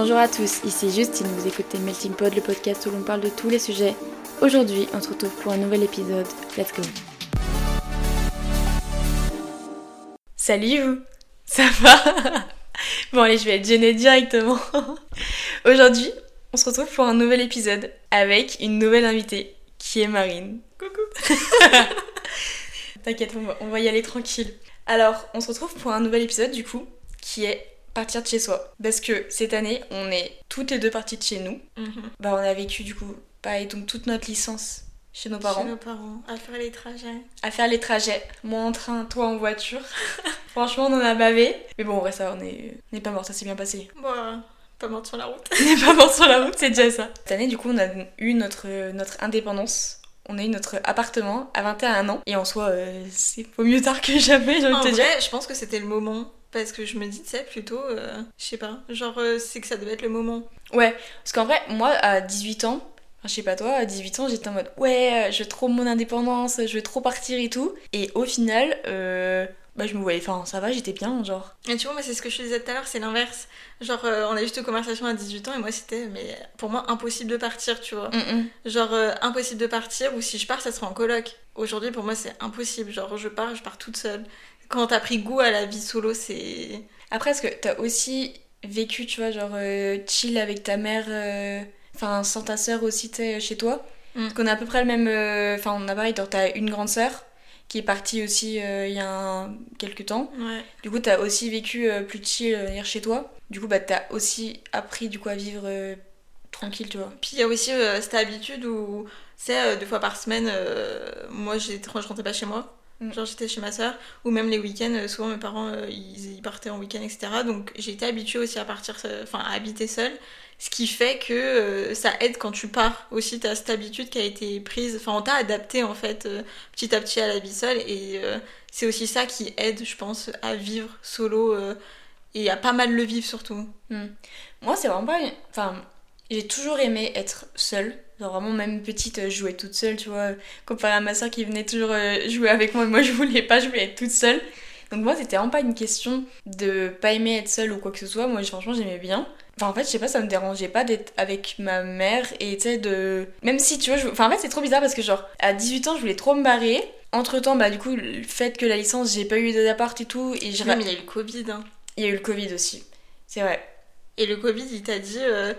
Bonjour à tous, ici Justine, vous écoutez Melting Pod, le podcast où l'on parle de tous les sujets. Aujourd'hui, on se retrouve pour un nouvel épisode. Let's go Salut vous Ça va? Bon allez, je vais être gênée directement. Aujourd'hui, on se retrouve pour un nouvel épisode avec une nouvelle invitée qui est Marine. Coucou T'inquiète, on va, y aller tranquille. Alors, on se retrouve pour un nouvel épisode du coup, qui est partir de chez soi. Parce que cette année, on est toutes les deux parties de chez nous. Bah, on a vécu du coup, pareil, donc toute notre licence chez nos parents. Chez nos parents, à faire les trajets. À faire les trajets. Moi en train, toi en voiture. Franchement, on en a bavé. Mais bon, vrai, ça, on est, on est pas mort, ça s'est bien passé. Bon, euh, pas morte sur la route. On pas mort sur la route, c'est déjà ça. Cette année, du coup, on a eu notre, notre indépendance. On a eu notre appartement à 21 ans. Et en soi, euh, c'est pas mieux tard que jamais, j'ai envie En de te dire. vrai, je pense que c'était le moment. Parce que je me dis, tu sais, plutôt, euh, je sais pas, genre, euh, c'est que ça devait être le moment. Ouais, parce qu'en vrai, moi, à 18 ans, enfin, je sais pas toi, à 18 ans, j'étais en mode ouais, euh, je veux trop mon indépendance, je veux trop partir et tout. Et au final, euh, bah, je me voyais, enfin, ça va, j'étais bien, genre. Et tu vois, moi, c'est ce que je te disais tout à l'heure, c'est l'inverse. Genre, euh, on a juste une conversation à 18 ans et moi, c'était, mais pour moi, impossible de partir, tu vois. Mm, mm. Genre, euh, impossible de partir ou si je pars, ça sera en coloc. Aujourd'hui, pour moi, c'est impossible. Genre, je pars, je pars toute seule. Quand t'as pris goût à la vie solo, c'est. Après, est-ce que t'as aussi vécu, tu vois, genre euh, chill avec ta mère, euh, enfin, sans ta sœur aussi, sais, chez toi Mm. Parce qu'on a à peu près le même. euh, Enfin, on a pareil, genre, t'as une grande sœur qui est partie aussi il y a un- quelques temps. Ouais. Du coup, t'as aussi vécu plus chill venir chez toi. Du coup, bah, t'as aussi appris du coup à vivre tranquille, tu vois. Puis il y a aussi cette habitude où, tu sais, euh, deux fois par semaine, moi, j'ai- je rentrais pas chez moi. Mm. Genre, j'étais chez ma soeur. Ou même les week-ends, euh, souvent mes parents, euh, ils, ils partaient en week-end, etc. Donc, été habituée aussi à partir, euh, enfin, à habiter seule. Ce qui fait que euh, ça aide quand tu pars. Aussi, t'as cette habitude qui a été prise. Enfin, on t'a adapté, en fait, euh, petit à petit à la vie seule. Et euh, c'est aussi ça qui aide, je pense, à vivre solo. et à pas mal le vivre, surtout. Moi, c'est vraiment pas. Enfin, j'ai toujours aimé être seule. Genre, vraiment, même petite, euh, jouer toute seule, tu vois. Comparé à ma soeur qui venait toujours euh, jouer avec moi, moi je voulais pas, je voulais être toute seule. Donc, moi, c'était vraiment pas une question de pas aimer être seule ou quoi que ce soit. Moi, franchement, j'aimais bien. Enfin, en fait, je sais pas, ça me dérangeait pas d'être avec ma mère et tu sais, de. Même si, tu vois, je... enfin, en fait, c'est trop bizarre parce que, genre, à 18 ans, je voulais trop me barrer. Entre temps, bah, du coup, le fait que la licence, j'ai pas eu d'appart et tout, et je... Même, il y a eu le Covid. hein. il y a eu le Covid aussi. C'est vrai. Et le Covid, il t'a dit, euh,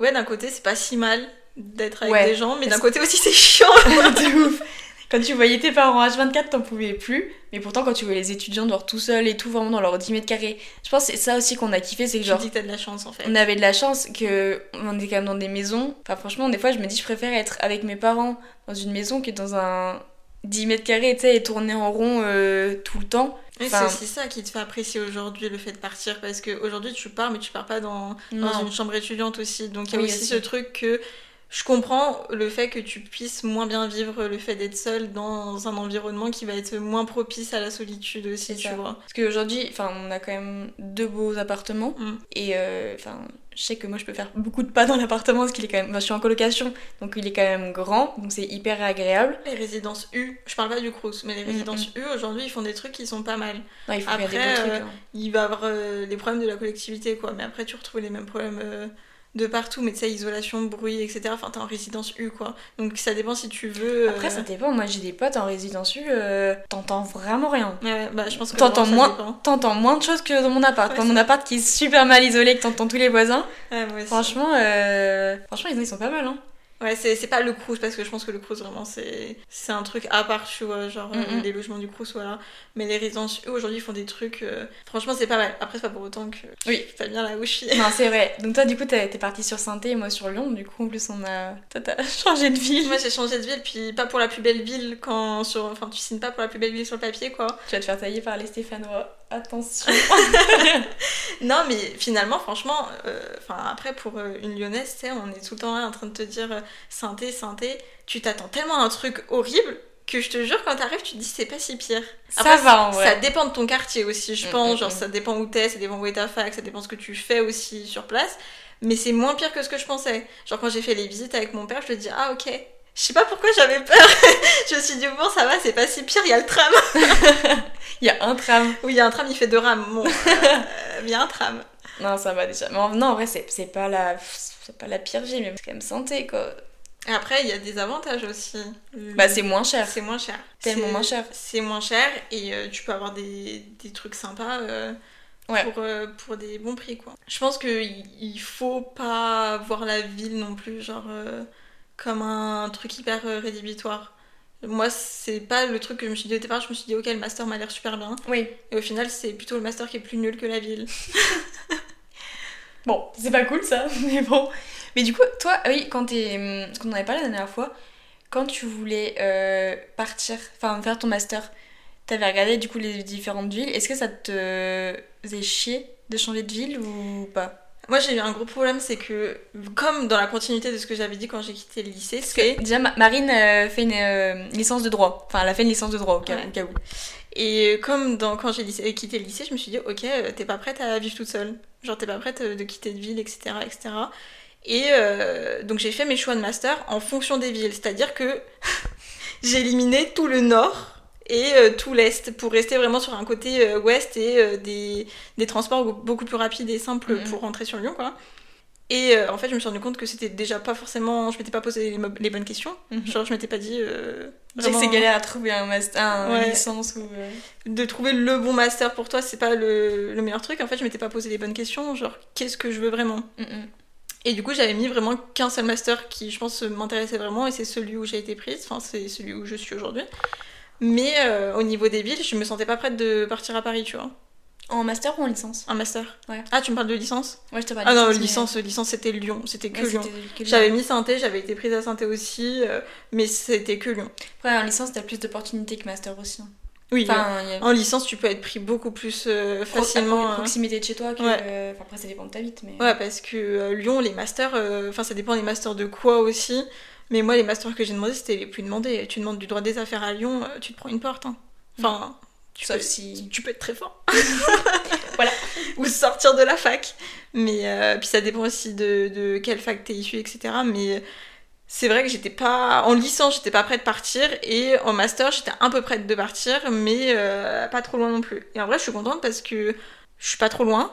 ouais, d'un côté, c'est pas si mal d'être avec Ouais. des gens, mais d'un côté aussi, c'est chiant. de ouf. Quand tu voyais tes parents H24, t'en pouvais plus. Mais pourtant, quand tu voyais les étudiants dehors tout seuls et tout, vraiment dans leurs 10 mètres carrés, je pense que c'est ça aussi qu'on a kiffé, c'est que genre, dis que t'as de la chance, en fait. on avait de la chance que on est quand même dans des maisons. Enfin, franchement, des fois, je me dis, je préfère être avec mes parents dans une maison que dans un 10 mètres carrés, tu sais, et tourner en rond euh, tout le temps. Enfin- c'est aussi ça qui te fait apprécier aujourd'hui le fait de partir, parce qu'aujourd'hui, tu pars, mais tu pars pas dans, dans une chambre étudiante aussi. Donc, il y a Oui, aussi, ce truc que je comprends le fait que tu puisses moins bien vivre le fait d'être seul dans un environnement qui va être moins propice à la solitude aussi, tu ça. vois. Parce qu'aujourd'hui, enfin, on a quand même deux beaux appartements. Mm. Et euh, enfin, je sais que moi, je peux faire beaucoup de pas dans l'appartement parce qu'il est quand même. enfin, je suis en colocation, donc il est quand même grand, donc c'est hyper agréable. Les résidences U, je parle pas du Crous, mais les Mm, résidences U aujourd'hui ils font des trucs qui sont pas mal. Non, il faut y ait des Après, trucs. euh, hein. il va y avoir euh, les problèmes de la collectivité, quoi. Mais après, tu retrouves les mêmes problèmes euh, de partout. Mais tu sais, isolation, bruit, etc. Enfin, t'es en résidence U, quoi. Donc ça dépend si tu veux. euh, Après, ça dépend. Moi, j'ai des potes en résidence U, euh, t'entends vraiment rien. Ouais, bah je pense que T'entends moins, t'entends moins de choses que dans mon appart. Ouais, dans mon appart qui est super mal isolé, que t'entends tous les voisins. Ouais, moi aussi. Franchement, euh, franchement, ils sont pas mal. Hein. Ouais, c'est pas le Crous, parce que je pense que le Crous, vraiment, c'est c'est un truc à part, tu vois. Genre, Mhm. les logements du Crous, voilà. Mais les résidences U, aujourd'hui, font des trucs. euh, Franchement, c'est pas mal. Après, c'est pas pour autant que. Oui. Pas bien là où je suis. Non, c'est vrai. Donc toi, du coup, t'es partie sur saint et moi sur Lyon. Du coup, en plus, on a, toi, t'as changé de ville. Moi, j'ai changé de ville, puis pas pour la plus belle ville quand. Sur... Enfin, tu signes pas pour la plus belle ville sur le papier, quoi. Tu vas te faire tailler par les Stéphanois. Attention. Non, mais finalement, franchement, euh, enfin après pour euh, une lyonnaise, tu sais, on est tout le temps là en train de te dire synthé, synthé. Tu t'attends tellement à un truc horrible que je te jure, quand t'arrives, tu te dis c'est pas si pire. Ça va, en vrai. Ça dépend de ton quartier aussi, je Mm, pense. mm, Genre, mm. ça dépend où t'es, ça dépend où est ta fac, ça dépend ce que tu fais aussi sur place. Mais c'est moins pire que ce que je pensais. Genre, quand j'ai fait les visites avec mon père, je me dis ah ok. Je sais pas pourquoi j'avais peur. je me suis dit bon, ça va, c'est pas si pire, il y a le tram. Il y a un tram. oui, il y a un tram, il fait deux rames. Bon, euh, il y a un tram. Non, ça va déjà. Mais en- non, en vrai, c'est pas la c'est pas la pire vie, mais c'est quand même santé, quoi. Et Après, il y a des avantages aussi. Bah, c'est moins cher. C'est moins cher. Tellement moins cher. C'est moins cher et euh, tu peux avoir des, des trucs sympas euh, Ouais. pour, euh, pour des bons prix, quoi. Je pense qu'il il faut pas voir la ville non plus, genre, comme un truc hyper rédhibitoire. Moi, c'est pas le truc que je me suis dit au départ. Je me suis dit, ok, le master m'a l'air super bien. Oui. Et au final, c'est plutôt le master qui est plus nul que la ville. Bon, c'est pas cool ça, mais bon. Mais du coup, toi, ah oui, quand t'es. hum, Parce qu'on en avait parlé la dernière fois, quand tu voulais euh, partir, enfin faire ton master, t'avais regardé du coup les différentes villes. Est-ce que ça te faisait chier de changer de ville ou pas? Moi, j'ai eu un gros problème, c'est que, comme dans la continuité de ce que j'avais dit quand j'ai quitté le lycée, c'est déjà, Ma- Marine euh, fait une euh, licence de droit. Enfin, elle a fait une licence de droit au cas, Ouais. au cas où. Et comme dans, quand j'ai lycée- quitté le lycée, je me suis dit, ok, euh, t'es pas prête à vivre toute seule. Genre, t'es pas prête euh, de quitter de ville, etc. etc. Et euh, donc, j'ai fait mes choix de master en fonction des villes. C'est-à-dire que j'ai éliminé tout le nord et euh, tout l'est pour rester vraiment sur un côté euh, ouest et euh, des, des transports beaucoup plus rapides et simples Mhm. pour rentrer sur Lyon, quoi. Et euh, en fait, je me suis rendu compte que c'était déjà pas forcément. Je m'étais pas posé les, bonnes questions. Mhm. Genre, je m'étais pas dit. euh, vraiment- c'est galère à trouver un master, un Ouais. licence ou. euh, de trouver le bon master pour toi, c'est pas le, le meilleur truc. En fait, je m'étais pas posé les bonnes questions, genre qu'est-ce que je veux vraiment? mm. Et du coup, j'avais mis vraiment qu'un seul master qui, je pense, m'intéressait vraiment, et c'est celui où j'ai été prise, enfin, c'est celui où je suis aujourd'hui. Mais euh, au niveau des villes, je me sentais pas prête de partir à Paris, tu vois. En master ou en licence Un master. Ouais. Ah, tu me parles de licence Ouais, je te parle Ah non, mais- licence, licence c'était Lyon, c'était que Ouais, Lyon. c'était que Lyon. J'avais mis Sainté, j'avais été prise à Sainté aussi, euh, mais c'était que Lyon. Après, en licence, t'as plus d'opportunités que master aussi. hein. Oui, Enfin, a en licence, tu peux être pris beaucoup plus euh, facilement. à euh, proximité de chez toi que. Ouais. euh, Enfin, après, ça dépend de ta vie, mais. Ouais, parce que euh, Lyon, les masters, euh, enfin ça dépend des masters de quoi aussi. Mais moi, les masters que j'ai demandé, c'était les plus demandés. Tu demandes du droit des affaires à Lyon, euh, tu te prends une porte. hein. Enfin, tu Sauf peux, si. tu peux être très fort. Voilà. Ou sortir de la fac. Mais euh, puis ça dépend aussi de, de quelle fac t'es issu, etc. Mais c'est vrai que j'étais pas. En licence, j'étais pas prête de partir. Et en master, j'étais un peu prête de partir, mais euh, pas trop loin non plus. Et en vrai, je suis contente parce que je suis pas trop loin.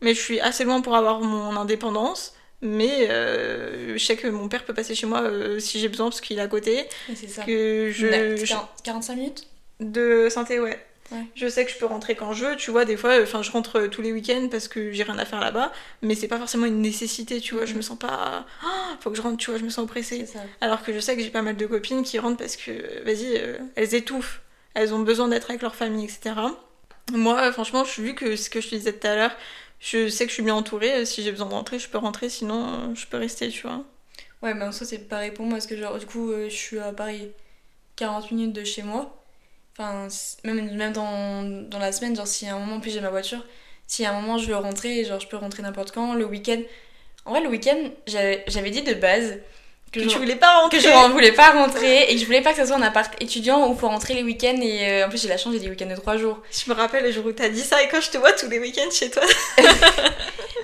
Mais je suis assez loin pour avoir mon indépendance. Mais euh, je sais que mon père peut passer chez moi si j'ai besoin parce qu'il est à côté. C'est ça. Que je, Ouais, je- 40 45 minutes? De santé, ouais. Ouais. Je sais que je peux rentrer quand je veux, tu vois, des fois, enfin, je rentre tous les week-ends parce que j'ai rien à faire là-bas, mais c'est pas forcément une nécessité, tu vois, je Mhm. me sens pas. Ah, faut que je rentre, tu vois, je me sens oppressée. Alors que je sais que j'ai pas mal de copines qui rentrent parce que, vas-y, euh, elles étouffent, elles ont besoin d'être avec leur famille, etc. Moi, euh, franchement, je, vu que ce que je te disais tout à l'heure, je sais que je suis bien entourée, euh, si j'ai besoin de rentrer, je peux rentrer, sinon euh, je peux rester, tu vois. Ouais, mais en soi, c'est pareil pour moi, parce que, genre, du coup, euh, je suis à Paris 40 minutes de chez moi. Enfin, même, même dans, dans la semaine, genre, si à un moment, puis j'ai ma voiture, si à un moment je veux rentrer, genre, je peux rentrer n'importe quand, le week-end. En vrai, le week-end, j'avais dit de base que, Que je, voulais pas rentrer que je ne voulais pas rentrer et que je voulais pas que ça soit un appart étudiant où faut rentrer les week-ends. Et euh, en plus, j'ai la chance, j'ai des week-ends de 3 jours. Je me rappelle le jour où t'as dit ça et quand je te vois tous les week-ends chez toi.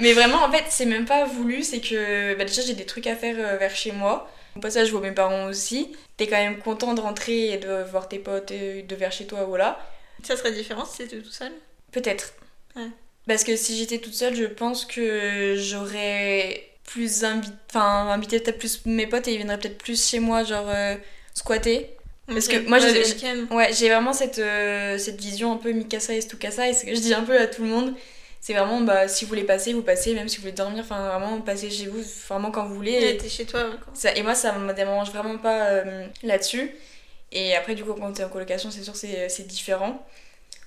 Mais vraiment, en fait, c'est même pas voulu, c'est que bah, déjà j'ai des trucs à faire euh, vers chez moi. Au passage, je vois mes parents aussi. T'es quand même content de rentrer et de voir tes potes euh, de vers chez toi, voilà. Ça serait différent si t'étais tout seul Peut-être. Ouais. Parce que si j'étais toute seule, je pense que j'aurais plus invité, enfin, invité peut-être plus mes potes et ils viendraient peut-être plus chez moi, genre euh, squatter. Parce que moi, Ouais, j'ai-. Ouais, vraiment cette, euh, cette vision un peu Mikasa et Stukasa, et ce que je dis un peu à tout le monde, c'est vraiment, bah, si vous voulez passer, vous passez, même si vous voulez dormir, enfin, vraiment, passez chez vous, vraiment quand vous voulez. Et, t'es chez toi. quoi. ça, et moi, ça me dérange vraiment pas euh, là-dessus. Et après, du coup, quand t'es en colocation, c'est sûr, c'est c'est différent.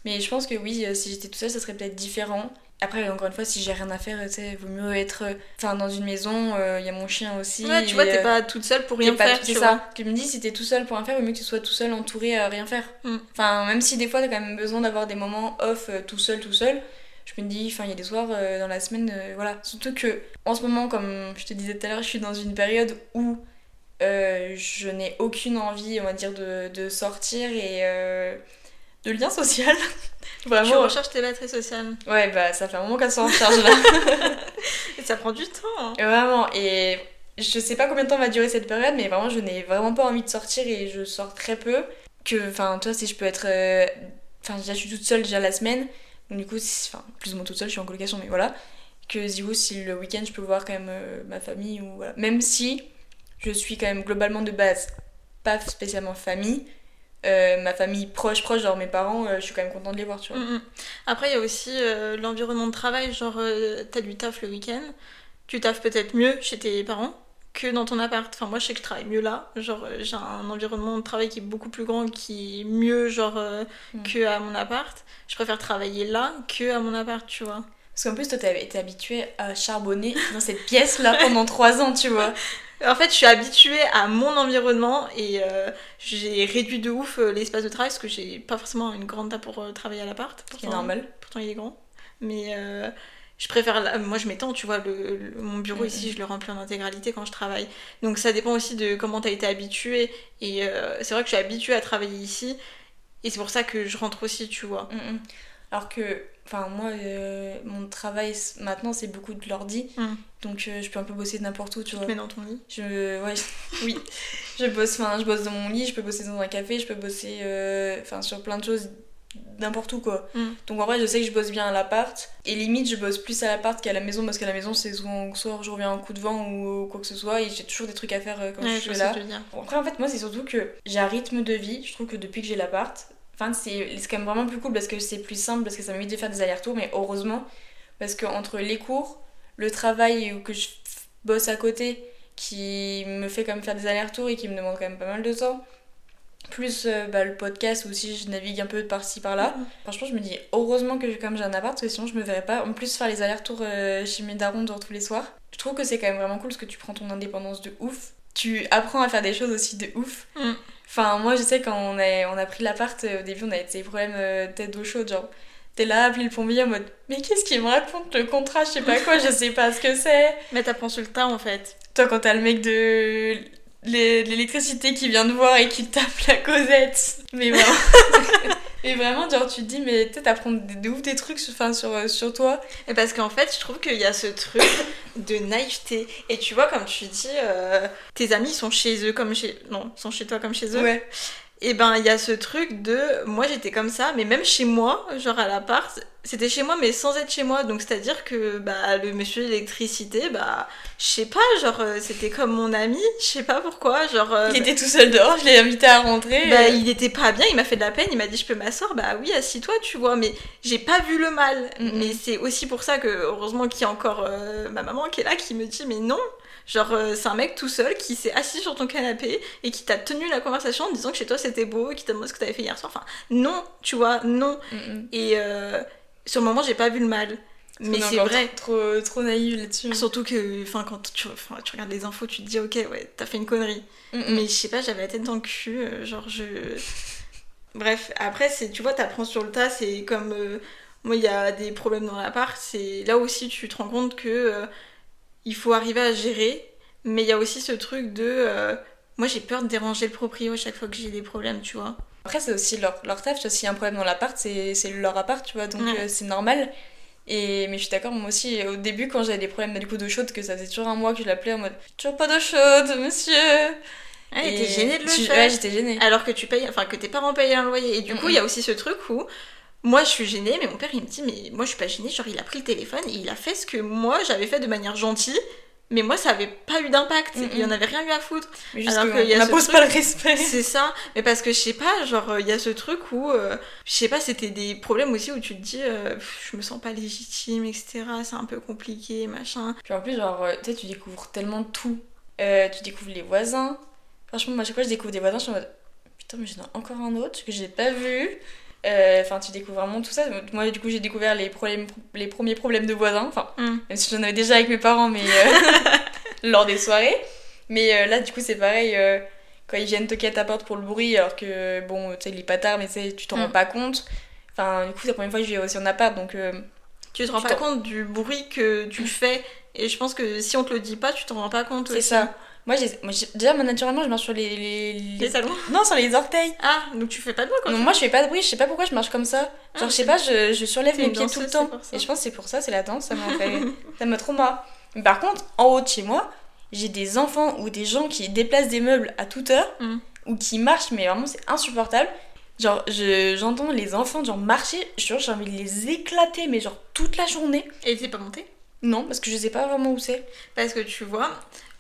Mais je pense que oui, euh, si j'étais toute seule, ça serait peut-être différent. Après, encore une fois, si j'ai rien à faire, tu sais, vaut mieux être euh, enfin, dans une maison, il y a mon chien aussi. Ouais, tu vois, t'es euh, pas toute seule pour rien faire. C'est tu ça. Je me dis, si t'es tout seul pour rien faire, vaut mieux que tu sois tout seul entouré à rien faire. Mm. Enfin, même si des fois t'as quand même besoin d'avoir des moments off euh, tout seul, tout seul, je me dis, enfin, il y a des soirs euh, dans la semaine, euh, voilà. Surtout que, en ce moment, comme je te disais tout à l'heure, je suis dans une période où euh, je n'ai aucune envie, on va dire, de, de sortir et de lien social. Tu Vraiment. recherches tes batteries sociales. Ouais, bah, ça fait un moment qu'elles sont en charge là. Et ça prend du temps. hein. Vraiment, et je sais pas combien de temps va durer cette période, mais vraiment, je n'ai vraiment pas envie de sortir et je sors très peu. Que, enfin, toi, si je peux être. Enfin, déjà, je suis toute seule déjà la semaine, donc du coup, enfin, plus ou moins toute seule, je suis en colocation, mais voilà. que Zio, si le week-end je peux voir quand même euh, ma famille ou voilà. Même si je suis quand même globalement de base pas spécialement famille, euh, ma famille proche, proche, genre mes parents, euh, je suis quand même contente de les voir, tu vois. Mm, mm. Après, il y a aussi l'environnement de travail, genre t'as du taf le week-end, tu taffes peut-être mieux chez tes parents que dans ton appart. Enfin, moi, je sais que je travaille mieux là. Genre, euh, j'ai un environnement de travail qui est beaucoup plus grand, qui est mieux, genre, euh, Mm. que à mon appart. Je préfère travailler là que à mon appart, tu vois. Parce qu'en plus, toi, t'avais été habituée à charbonner dans cette pièce-là pendant trois ans, tu vois. En fait, je suis habituée à mon environnement et euh, j'ai réduit de ouf l'espace de travail parce que j'ai pas forcément une grande table pour travailler à l'appart. Ce qui est Pourtant- normal. Pourtant, il est grand. Mais euh, je préfère. la- Moi, je m'étends, tu vois. Le, le- mon bureau Mhm. ici, je le remplis en intégralité quand je travaille. Donc, ça dépend aussi de comment t'as été habitué. Et euh, c'est vrai que je suis habituée à travailler ici. Et c'est pour ça que je rentre aussi, tu vois. Mm, mm. Alors que, enfin, moi, euh, mon travail maintenant, c'est beaucoup de l'ordi. Mm. Donc, euh, je peux un peu bosser n'importe où, tu Tu vois. te mets dans ton lit. Je, ouais, oui. Je bosse, enfin, je bosse dans mon lit, je peux bosser dans un café, je peux bosser, enfin, sur plein de choses, n'importe où, quoi. Mm. Donc, en vrai, je sais que je bosse bien à l'appart. Et limite, je bosse plus à l'appart qu'à la maison, parce qu'à la maison, c'est souvent, soit je reviens un coup de vent ou quoi que ce soit, et j'ai toujours des trucs à faire euh, quand Ouais, je suis là. Bon, après, en fait, moi, c'est surtout que j'ai un rythme de vie. Je trouve que depuis que j'ai l'appart, enfin, c'est quand même vraiment plus cool parce que c'est plus simple, parce que ça m'évite de faire des allers-retours, mais heureusement, parce que entre les cours, le travail ou que je bosse à côté, qui me fait quand même faire des allers-retours et qui me demande quand même pas mal de temps, plus euh, bah, le podcast où aussi je navigue un peu par-ci par-là. Mhm. Franchement, je me dis heureusement que comme j'ai un appart, parce que sinon je me verrais pas. En plus, faire les allers-retours euh, chez mes darons genre tous les soirs. Je trouve que c'est quand même vraiment cool parce que tu prends ton indépendance de ouf. Tu apprends à faire des choses aussi de ouf. Mm. Enfin, moi je sais quand on a, on a pris l'appart, euh, au début on a eu des problèmes euh, tête d'eau chaude. Genre, t'es là, appelé le plombier en mode Mais qu'est-ce qu'il me raconte le contrat? Je sais pas quoi, je sais pas ce que c'est. Mais t'apprends sur le tas, en fait. Toi, quand t'as le mec de l'électricité qui vient te voir et qui tape la causette. Mais vraiment. genre, tu te dis, mais peut-être apprendre de, de ouf des trucs sur, enfin, sur, euh, sur toi. Et parce qu'en fait, je trouve qu'il y a ce truc de naïveté. Et tu vois, comme tu dis, euh, tes amis sont chez eux comme chez... Non, sont chez toi comme chez eux. Ouais. Et ben, il y a ce truc de... Moi, j'étais comme ça, mais même chez moi, genre à l'appart, c'était chez moi, mais sans être chez moi. Donc, c'est-à-dire que bah, le monsieur l'électricité, bah, je sais pas, genre, euh, c'était comme mon ami, je sais pas pourquoi, genre... euh, Il était tout seul dehors, je l'ai invité à rentrer. bah, euh, il était pas bien, il m'a fait de la peine, il m'a dit je peux m'asseoir, bah oui, assis-toi, tu vois, mais j'ai pas vu le mal. Mais c'est aussi pour ça que, heureusement qu'il y a encore euh, ma maman qui est là, qui me dit mais non, genre euh, c'est un mec tout seul qui s'est assis sur ton canapé et qui t'a tenu la conversation en disant que chez toi c'était beau, et qui t'a demandé ce que t'avais fait hier soir. Enfin, non, tu vois, non. mm, mm. Et euh, sur le moment, j'ai pas vu le mal. Mais c'est vrai. Trop, trop, trop naïf là-dessus. Surtout que, enfin, quand tu, regardes les infos, tu te dis, ok, ouais, t'as fait une connerie. Mm. Mais je sais pas, j'avais la tête dans le cul, euh, genre je. Bref, après, c'est, tu vois, t'apprends sur le tas, c'est comme. moi, il y a des problèmes dans l'appart, c'est là aussi tu te rends compte que euh, il faut arriver à gérer, mais il y a aussi ce truc de. euh, moi, j'ai peur de déranger le proprio à chaque fois que j'ai des problèmes, tu vois. Après, c'est aussi leur, leur taf. tu vois, S'il y a un problème dans l'appart, c'est leur appart, tu vois, donc Ouais. euh, c'est normal. Et, mais je suis d'accord, moi aussi, au début, quand j'avais des problèmes du coup d'eau chaude, que ça faisait toujours un mois que je l'appelais en mode Toujours pas d'eau chaude, monsieur Ah, Et t'es gênée de le tu- faire. Ouais, j'étais gênée. alors que tu payes, enfin que tes parents payent un loyer. Et du coup, il y a aussi ce truc où moi je suis gênée, mais mon père il me dit, mais moi je suis pas gênée, genre il a pris le téléphone et il a fait ce que moi j'avais fait de manière gentille, mais moi ça avait pas eu d'impact, il y en avait rien eu à foutre. Juste alors que on n'impose pas le respect. C'est ça, mais parce que je sais pas, genre il y a ce truc où, euh, je sais pas, c'était des problèmes aussi où tu te dis, euh, pff, je me sens pas légitime, etc. C'est un peu compliqué, machin. Puis en plus, genre, euh, tu sais, tu découvres tellement tout. Euh, tu découvres les voisins. Franchement, moi, à chaque fois je découvre des voisins, je suis en mode putain, mais j'en ai encore un autre que j'ai pas vu. Euh, Enfin, tu découvres vraiment tout ça. Moi, du coup, j'ai découvert les, problèmes, les premiers problèmes de voisins. Enfin, Mm. même si j'en avais déjà avec mes parents, mais euh, lors des soirées. Mais euh, là, du coup, c'est pareil. quand ils viennent toquer à ta porte pour le bruit, alors que, bon, tu sais, il est pas tard, mais tu t'en Mm. rends pas compte. Enfin, du coup, c'est la première fois que je vais aussi en appart, donc. euh, Tu te rends Tu pas compte du bruit que tu fais, et je pense que si on te le dit pas, tu t'en rends pas compte c'est aussi. ça. Moi, j'ai- moi, déjà, moi, naturellement, je marche sur les. les, les- Les talons Non, sur les orteils. Ah, donc tu fais pas de bruit quand Non, tu moi je fais pas de bruit, je sais pas pourquoi je marche comme ça. Ah, Genre, je sais pas, je, je surlève mes pieds tout le temps. Et je pense que c'est pour ça, c'est la danse, ça m'a fait. ça m'a trop marre. Mais par contre, en haut de chez moi, j'ai des enfants ou des gens qui déplacent des meubles à toute heure Mm. ou qui marchent, mais vraiment c'est insupportable. Genre, je- j'entends les enfants genre marcher, je jure, j'ai envie de les éclater, mais genre toute la journée. Et t'es pas monté Non, parce que je sais pas vraiment où c'est. Parce que tu vois,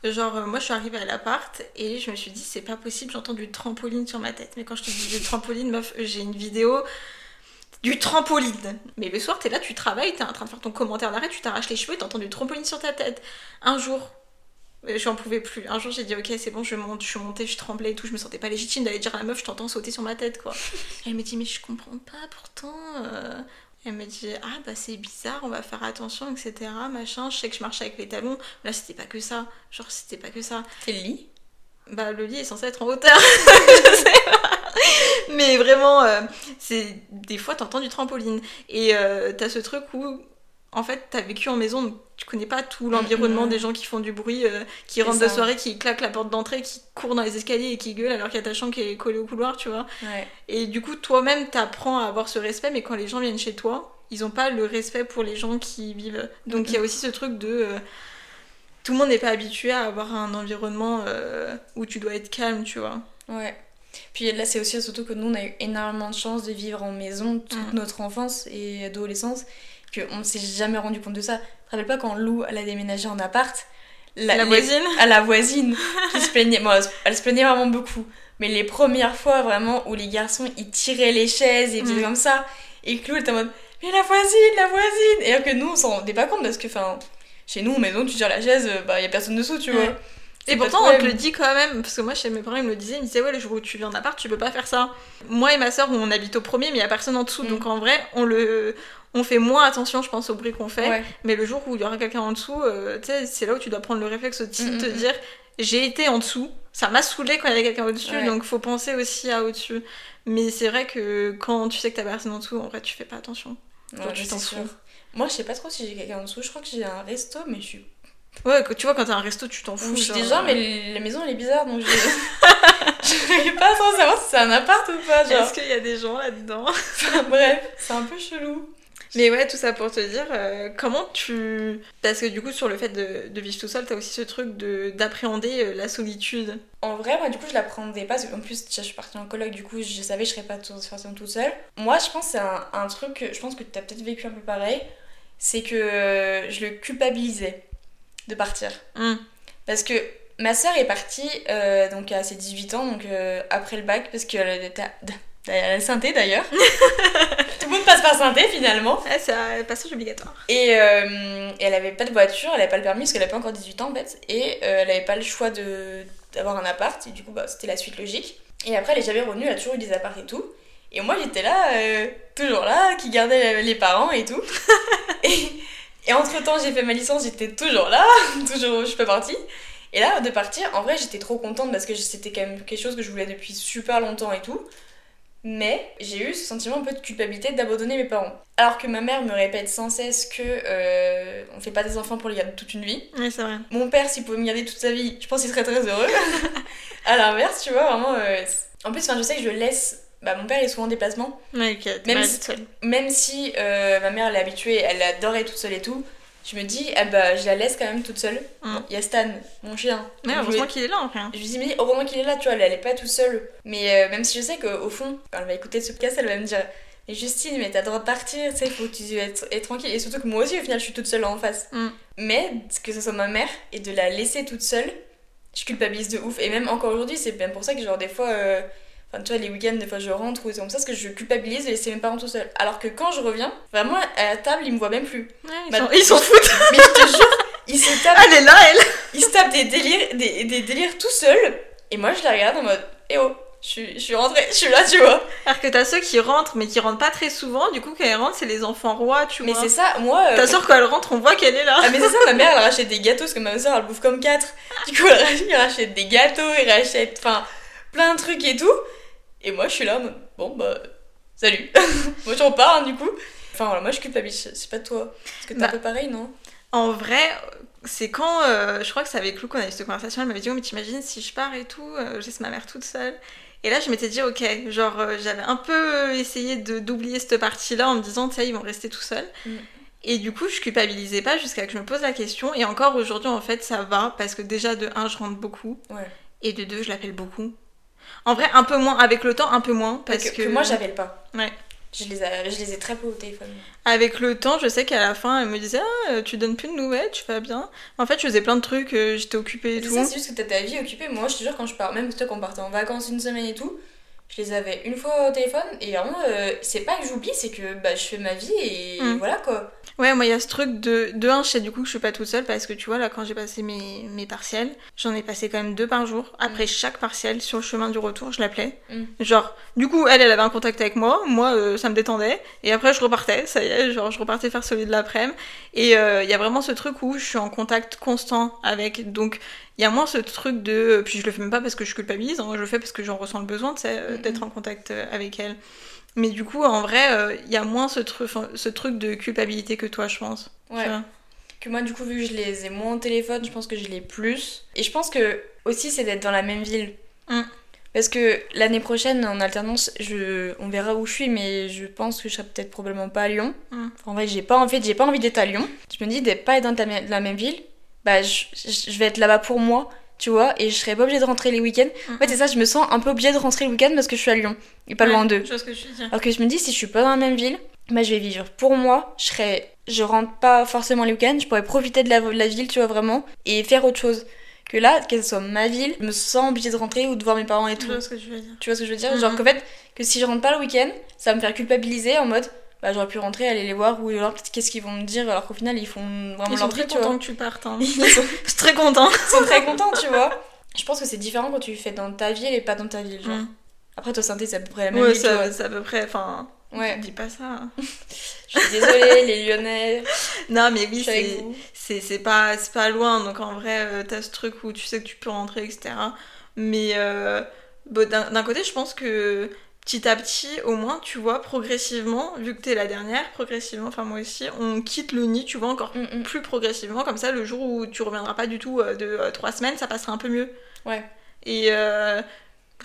genre, euh, moi je suis arrivée à l'appart et je me suis dit, c'est pas possible, j'entends du trampoline sur ma tête. Mais quand je te dis du trampoline, meuf, j'ai une vidéo du trampoline. Mais le soir, t'es là, tu travailles, t'es en train de faire ton commentaire d'arrêt, tu t'arraches les cheveux et t'entends du trampoline sur ta tête. Un jour, euh, j'en pouvais plus. Un jour, j'ai dit, ok, c'est bon, je monte, je suis montée, je tremblais et tout, je me sentais pas légitime d'aller dire à la meuf, je t'entends sauter sur ma tête, quoi. Elle me dit, mais je comprends pas, pourtant. euh, Elle me dit, ah bah c'est bizarre, on va faire attention, etc. Machin, je sais que je marche avec les talons. Là, c'était pas que ça. Genre, c'était pas que ça. C'est le lit? Bah, le lit est censé être en hauteur. je sais pas. Mais vraiment, euh, c'est des fois, t'entends du trampoline. Et euh, t'as ce truc où, en fait, t'as vécu en maison, donc tu connais pas tout l'environnement Mhm. des gens qui font du bruit, euh, qui rentrent de soirée, qui claquent la porte d'entrée, qui courent dans les escaliers et qui gueulent alors qu'il y a ta chambre qui est collée au couloir, tu vois. Ouais. Et du coup, toi-même, t'apprends à avoir ce respect, mais quand les gens viennent chez toi, ils ont pas le respect pour les gens qui y vivent. Donc il y a aussi ce truc de. euh, tout le monde n'est pas habitué à avoir un environnement euh, où tu dois être calme, tu vois. Ouais. Puis là, c'est aussi surtout que nous, on a eu énormément de chance de vivre en maison toute Mm. notre enfance et adolescence, qu'on ne s'est jamais rendu compte de ça. Tu te rappelles pas quand Lou, elle a déménagé en appart? La, les- voisine à la voisine qui se plaignait. Bon, elle se- elle se plaignait vraiment beaucoup. Mais les premières fois vraiment où les garçons ils tiraient les chaises et faisaient Mm. comme ça, et que Lou elle était en mode Mais la voisine, la voisine Et alors que nous on s'en rendait pas compte parce que, enfin, chez nous, en maison, tu tires la chaise, euh, bah y a personne dessous, tu Ouais. vois. Et pourtant, on te le dit quand même, parce que moi, chez mes parents, ils me le disaient, ils me disaient, ouais, le jour où tu viens en appart, tu peux pas faire ça. Moi et ma soeur, on habite au premier, mais il y a personne en dessous, Mm. donc en vrai, on le. On fait moins attention, je pense, au bruit qu'on fait. Ouais. Mais le jour où il y aura quelqu'un en dessous, euh, c'est là où tu dois prendre le réflexe aussi de Mm, te mm, dire j'ai été en dessous. Ça m'a saoulé quand il y avait quelqu'un au-dessus, Ouais. donc faut penser aussi à au-dessus. Mais c'est vrai que quand tu sais que t'as personne en dessous, en vrai, tu fais pas attention. Ouais, Toi, tu c'est t'en sûr. fous. Moi, je sais pas trop si j'ai quelqu'un en dessous. Je crois que j'ai un resto, mais je suis. Ouais, tu vois, quand t'as un resto, tu t'en fous. je suis déjà, euh, mais la maison elle est bizarre donc je. je pas trop savoir si c'est un appart ou pas. Genre. Est-ce qu'il y a des gens là-dedans? Bref, c'est un peu chelou. Mais ouais, tout ça pour te dire, euh, comment tu... Parce que du coup, sur le fait de, de vivre tout seul, t'as aussi ce truc de d'appréhender euh, la solitude. En vrai, moi, du coup, je l'apprendais pas, qu'en plus, je suis partie en coloc, du coup, je savais que je serais pas tout- forcément toute seule. Moi, je pense que c'est un, un truc, je pense que t'as peut-être vécu un peu pareil, c'est que euh, je le culpabilisais de partir. Hum. Parce que ma sœur est partie euh, donc à ses 18 ans, donc euh, après le bac, parce qu'elle était à, la synthé d'ailleurs. Tout le monde passe par synthé finalement. Ah, c'est un passage obligatoire. Et euh, et elle avait pas de voiture, elle avait pas le permis parce qu'elle avait pas encore 18 ans en fait. Et elle avait pas le choix de d'avoir un appart, et du coup bah, c'était la suite logique. Et après elle est jamais revenue, elle a toujours eu des apparts et tout. Et moi j'étais là, toujours là, qui gardait les parents et tout. et, et entre temps j'ai fait ma licence, j'étais toujours là, toujours je suis pas partie. Et là de partir, en vrai j'étais trop contente parce que c'était quand même quelque chose que je voulais depuis super longtemps et tout. Mais j'ai eu ce sentiment un peu de culpabilité d'abandonner mes parents. Alors que ma mère me répète sans cesse que euh, on fait pas des enfants pour les garder toute une vie. Oui, c'est vrai. Mon père, s'il pouvait me garder toute sa vie, je pense qu'il serait très heureux. à l'inverse, tu vois, vraiment. euh, en plus, enfin, je sais que je laisse. Bah, mon père est souvent en déplacement. Ouais, ok, t'es Même si- seule. Même si euh, ma mère, elle est habituée, elle adorait toute seule et tout. Je me dis, ah bah, je la laisse quand même toute seule. Mm. Il y a Stan, mon chien. Mais heureusement qu'il est là, en fait. je lui dis, mais heureusement qu'il est là, tu vois, elle, elle est pas toute seule. Mais euh, même si je sais qu'au fond, quand elle va écouter ce podcast, elle va me dire, mais Justine, mais t'as le droit de partir, tu sais, il faut que tu être, être tranquille. Et surtout que moi aussi, au final, je suis toute seule en face. Mm. Mais que ce soit ma mère et de la laisser toute seule, je culpabilise de ouf. Et même encore aujourd'hui, c'est même pour ça que, genre, des fois, euh, enfin, tu vois, les week-ends, des fois, je rentre ou c'est comme ça, parce que je culpabilise de laisser mes parents tout seuls. Alors que quand je reviens, vraiment, à la table, ils me voient même plus. Ouais, ils Bah, s'en- ils foutent. Mais je te jure, ils se tapent Elle est là, elle. il se tape des délires, des, des délires tout seul. Et moi, je les regarde en mode, eh oh, je suis, je suis rentrée, je suis là, tu vois. Alors que t'as ceux qui rentrent, mais qui rentrent pas très souvent. Du coup, quand elles rentrent, c'est les enfants rois, tu Mais vois. c'est ça, moi. euh, Ta soeur, quand elle rentre, on voit qu'elle est là. Ah, mais c'est ça, ma mère, elle rachète des gâteaux, parce que ma soeur, elle bouffe comme quatre. Du coup, elle rachète, elle rachète des gâteaux, elle rachète, enfin, plein de trucs et tout. Et moi, je suis là, bon, bah, salut. moi, je repars, hein, du coup. Enfin, voilà, moi, je culpabilise, c'est pas toi. Parce que t'es Bah. un peu pareil, non? En vrai, c'est quand, euh, je crois que c'est avec Lou qu'on a eu cette conversation, elle m'avait dit, oh mais t'imagines si je pars et tout, euh, je laisse ma mère toute seule. Et là, je m'étais dit, ok, genre, euh, j'avais un peu essayé d'oublier cette partie-là en me disant, tu sais, ils vont rester tout seuls. Mm. Et du coup, je culpabilisais pas jusqu'à que je me pose la question. Et encore aujourd'hui, en fait, ça va, parce que déjà, de un, je rentre beaucoup, Ouais. et de deux, je l'appelle beaucoup. En vrai, un peu moins, avec le temps, un peu moins, parce Parce que... que, moi, j'appelle pas. Ouais. Je les, ai, je les ai très peu au téléphone. Avec le temps, je sais qu'à la fin, elle me disait Ah, tu donnes plus de nouvelles, tu vas bien. En fait, je faisais plein de trucs, euh, j'étais occupée et tout. c'est juste que t'as ta vie occupée. Moi, je te jure, quand je pars, même toi, quand on partait en vacances une semaine et tout, je les avais une fois au téléphone. Et vraiment, euh, c'est pas que j'oublie, c'est que bah, je fais ma vie et Mm. voilà quoi. Ouais, moi, il y a ce truc de. De un, je sais du coup que je suis pas toute seule parce que tu vois, là, quand j'ai passé mes, mes partiels, j'en ai passé quand même deux par jour. Après chaque partiel, sur le chemin du retour, je l'appelais. Mm. Genre, du coup, elle, elle avait un contact avec moi. Moi, euh, ça me détendait. Et après, je repartais. Ça y est, genre, je repartais faire celui de l'après-midi. Et euh, il y a vraiment ce truc où je suis en contact constant avec. Donc, il y a moins ce truc de. Puis je le fais même pas parce que je culpabilise. hein, je le fais parce que j'en ressens le besoin, tu sais, euh, Mm, d'être mm. en contact euh, avec elle. Mais du coup, en vrai, euh, il y a moins ce, truc ce truc de culpabilité que toi, je pense. Ouais. Tu vois. Que moi, du coup, vu que je les ai moins au téléphone, je pense que je l'ai plus. Et je pense que aussi, c'est d'être dans la même ville. Mm. Parce que l'année prochaine, en alternance, je... on verra où je suis, mais je pense que je serai peut-être probablement pas à Lyon. Mm. Enfin, en vrai, j'ai pas, en fait, j'ai pas envie d'être à Lyon. Je me dis, de pas être dans la même ville, bah, je vais être là-bas pour moi, tu vois, et je serai pas obligée de rentrer les week-ends. En fait, c'est ça, je me sens un peu obligée de rentrer le week-end parce que je suis à Lyon, et pas Ouais, loin d'eux. Je vois ce que je veux dire. Alors que je me dis, si je suis pas dans la même ville, bah, je vais vivre pour moi. Je serai, je rentre pas forcément les week-ends. Je pourrais profiter de la, de la ville, tu vois, vraiment, et faire autre chose. Que là, qu'elle soit ma ville, je me sens obligée de rentrer ou de voir mes parents et Je tout. vois ce que tu veux dire. Tu vois ce que je veux dire? Genre qu'en fait, que si je rentre pas le week-end, ça va me faire culpabiliser en mode, bah j'aurais pu rentrer, aller les voir, ou alors qu'est-ce qu'ils vont me dire, alors qu'au final, ils font vraiment Ils leur sont très contents que tu partes. Hein. Ils sont, très content. ils sont très contents, tu vois. Je pense que c'est différent quand tu le fais dans ta ville et pas dans ta ville, genre. Mm. Après, toi, synthé, c'est à peu près la même Ouais, ville, ça- c'est à peu près. Enfin, Ouais, dis pas ça. je suis désolée, les Lyonnais, Non, mais oui, c'est. pas, pas loin, donc en vrai, euh, t'as ce truc où tu sais que tu peux rentrer, etc. Mais euh, bon, d'un d'un côté, je pense que petit à petit, au moins, tu vois, progressivement, vu que t'es la dernière, progressivement, enfin moi aussi, on quitte le nid, tu vois, encore Mm, mm. plus progressivement, comme ça, le jour où tu reviendras pas du tout euh, de euh, trois semaines, ça passera un peu mieux. Ouais. Et euh,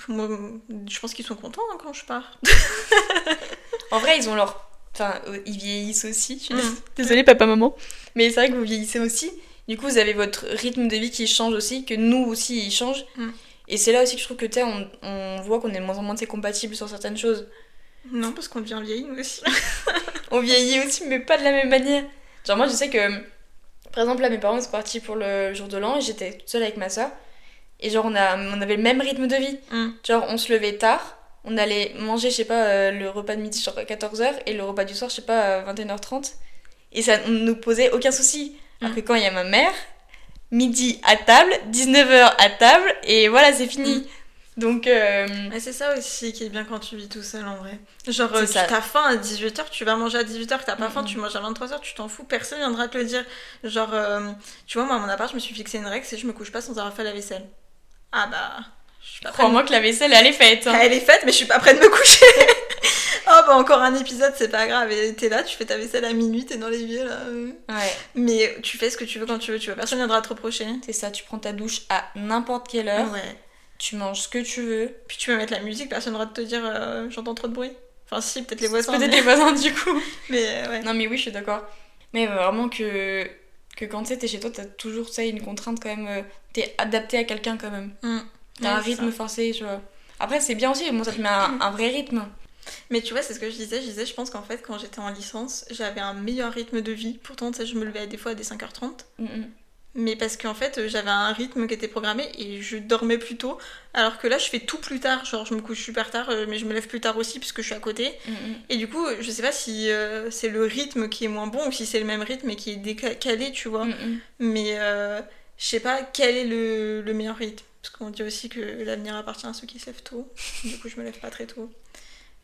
moi, je pense qu'ils sont contents hein, quand je pars. En vrai, ils ont leur. Enfin, euh, ils vieillissent aussi. Je suis Mm. désolée, papa, maman. Mais c'est vrai que vous vieillissez aussi. Du coup, vous avez votre rythme de vie qui change aussi, que nous aussi, il change. Mm. Et c'est là aussi que je trouve que, tu on, on voit qu'on est de moins en moins compatibles sur certaines choses. Non, parce qu'on devient vieille, nous aussi. On vieillit aussi, mais pas de la même manière. Genre, moi, je sais que, par exemple, là, mes parents ils sont partis pour le jour de l'an et j'étais toute seule avec ma soeur. Et genre, on, a, on avait le même rythme de vie. Mm. Genre, on se levait tard, on allait manger, je sais pas, euh, le repas de midi, genre à 14h, et le repas du soir, je sais pas, à 21h30. Et ça ne nous posait aucun souci. Alors Mm. que quand il y a ma mère, midi à table, 19h à table, et voilà, c'est fini. Mm. Donc, euh, c'est ça aussi qui est bien quand tu vis tout seul en vrai. Genre, tu t'as faim à 18h, tu vas manger à 18h, que t'as pas faim, tu manges à 23h, tu t'en fous, personne viendra te le dire. Genre, euh, tu vois, moi à mon appart, je me suis fixé une règle, c'est je me couche pas sans avoir fait la vaisselle. Ah bah, crois-moi que la vaisselle, elle est faite. hein. Elle est faite, mais je suis pas prête de me coucher. oh bah, encore un épisode, c'est pas grave. Et T'es là, tu fais ta vaisselle à minuit, t'es dans l'évier là. Ouais, Mais tu fais ce que tu veux quand tu veux, tu vois, personne viendra te reprocher. c'est ça, tu prends ta douche à n'importe quelle heure, Ouais. tu manges ce que tu veux. Puis tu peux mettre la musique, personne n'aura de te dire euh, j'entends trop de bruit. Enfin, si, peut-être les voisins. Peut-être mais- les voisins, du coup. mais euh, ouais. Non mais oui, je suis d'accord. Mais vraiment que, que quand t'es chez toi, t'as toujours ça, une contrainte quand même. euh, T'es adapté à quelqu'un quand même. Mm. T'as Ouais, un rythme ça. forcé, tu vois. Après, c'est bien aussi, bon, ça te met un, un vrai rythme. Mais tu vois, c'est ce que je disais. Je disais, je pense qu'en fait, quand j'étais en licence, j'avais un meilleur rythme de vie. Pourtant, tu sais, je me levais des fois à des 5h30. Mm, mm. Mais parce qu'en fait, euh, j'avais un rythme qui était programmé et je dormais plus tôt. Alors que là, je fais tout plus tard. Genre, je me couche super tard, euh, mais je me lève plus tard aussi puisque je suis à côté. Mm, mm. Et du coup, je sais pas si euh, c'est le rythme qui est moins bon ou si c'est le même rythme et qui est décalé, tu vois. Mm, mm. Mais euh, je sais pas quel est le, le meilleur rythme. Parce qu'on dit aussi que l'avenir appartient à ceux qui se lèvent tôt. Du coup, je me lève pas très tôt.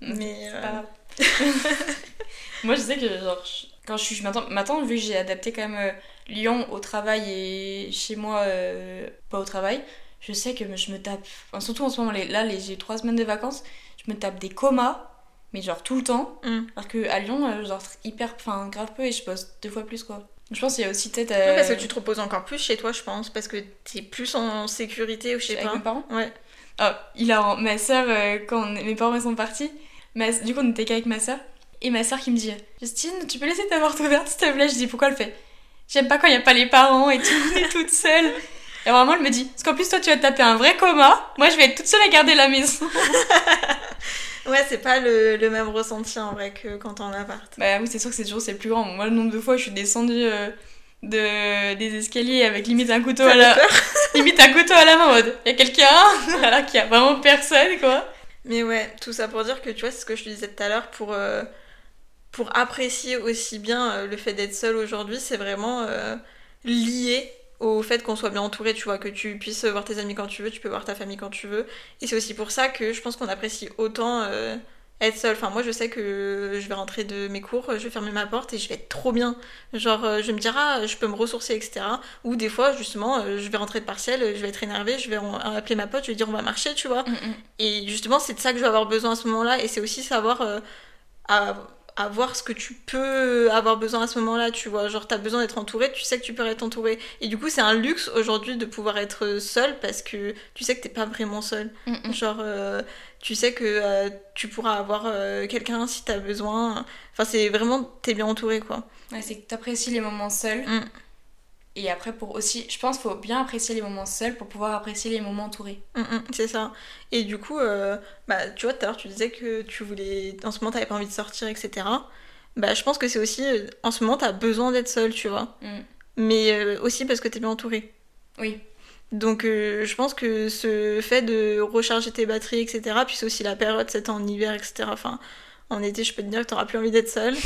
Mais, C'est euh, pas. Moi, je sais que, genre, quand je suis. Maintenant, maintenant, vu que j'ai adapté quand même euh, Lyon au travail et chez moi, euh, pas au travail, je sais que je me tape. enfin, surtout en ce moment, les- là, les- j'ai trois semaines de vacances, je me tape des comas, mais genre tout le temps. Mm. Alors qu'à Lyon, euh, genre, hyper. Enfin, grave peu et je bosse deux fois plus, quoi. Je pense qu'il y a aussi peut-être. Ouais, parce que tu te reposes encore plus chez toi, je pense. Parce que t'es plus en sécurité ou je sais avec pas. mes parents. Ouais. Ah, il a ma soeur quand mes parents ils sont partis, ma- du coup on était qu'avec ma soeur et ma soeur qui me dit Justine, tu peux laisser ta porte ouverte s'il te plaît? Je dis pourquoi? Elle fait J'aime pas quand il y a pas les parents et tout, on est toute seule. Et vraiment elle me dit parce qu'en plus toi tu vas te taper un vrai coma, moi je vais être toute seule à garder la maison. Ouais, c'est pas le, le même ressenti en vrai que quand t'es en appart. Bah oui, c'est sûr que c'est toujours c'est plus grand. Moi, le nombre de fois, je suis descendue euh, de, des escaliers avec limite un couteau à la, limite un couteau à la main, en mode, y a quelqu'un? Alors qu'il y a vraiment personne, quoi. Mais ouais, tout ça pour dire que tu vois, c'est ce que je te disais tout à l'heure, pour, euh, apprécier aussi bien euh, le fait d'être seul aujourd'hui, c'est vraiment euh, lié au fait qu'on soit bien entouré, tu vois, que tu puisses voir tes amis quand tu veux, tu peux voir ta famille quand tu veux. Et c'est aussi pour ça que je pense qu'on apprécie autant être seul. Enfin, moi, je sais que je vais rentrer de mes cours, je vais fermer ma porte et je vais être trop bien. Genre, euh, je vais me dire, ah, je peux me ressourcer, etc. Ou des fois, justement, euh, je vais rentrer de partiel, je vais être énervée, je vais appeler ma pote, je vais dire, on va marcher, tu vois. Mm, mm. Et justement, c'est de ça que je vais avoir besoin à ce moment-là. Et c'est aussi savoir euh, à- avoir ce que tu peux avoir besoin à ce moment-là, tu vois. Genre, t'as besoin d'être entouré, tu sais que tu peux être entouré. Et du coup, c'est un luxe aujourd'hui de pouvoir être seul parce que tu sais que t'es pas vraiment seul. Mm, mm. Genre, euh, tu sais que euh, tu pourras avoir euh, quelqu'un si t'as besoin. Enfin, c'est vraiment, t'es bien entouré, quoi. Ouais, c'est que t'apprécies les moments seuls. Mm. Et après, pour aussi, je pense qu'il faut bien apprécier les moments seuls pour pouvoir apprécier les moments entourés. Mm, mm, c'est ça. Et du coup, euh, bah, tu vois, tout à l'heure, tu disais que tu voulais. En ce moment, t'avais pas envie de sortir, etc. Bah, je pense que c'est aussi. euh, En ce moment, t'as besoin d'être seul, tu vois. Mm. Mais euh, aussi parce que t'es bien entouré. Oui. Donc, euh, je pense que ce fait de recharger tes batteries, etc. Puis c'est aussi la période, c'est en hiver, etc. Enfin, en été, je peux te dire que t'auras plus envie d'être seul.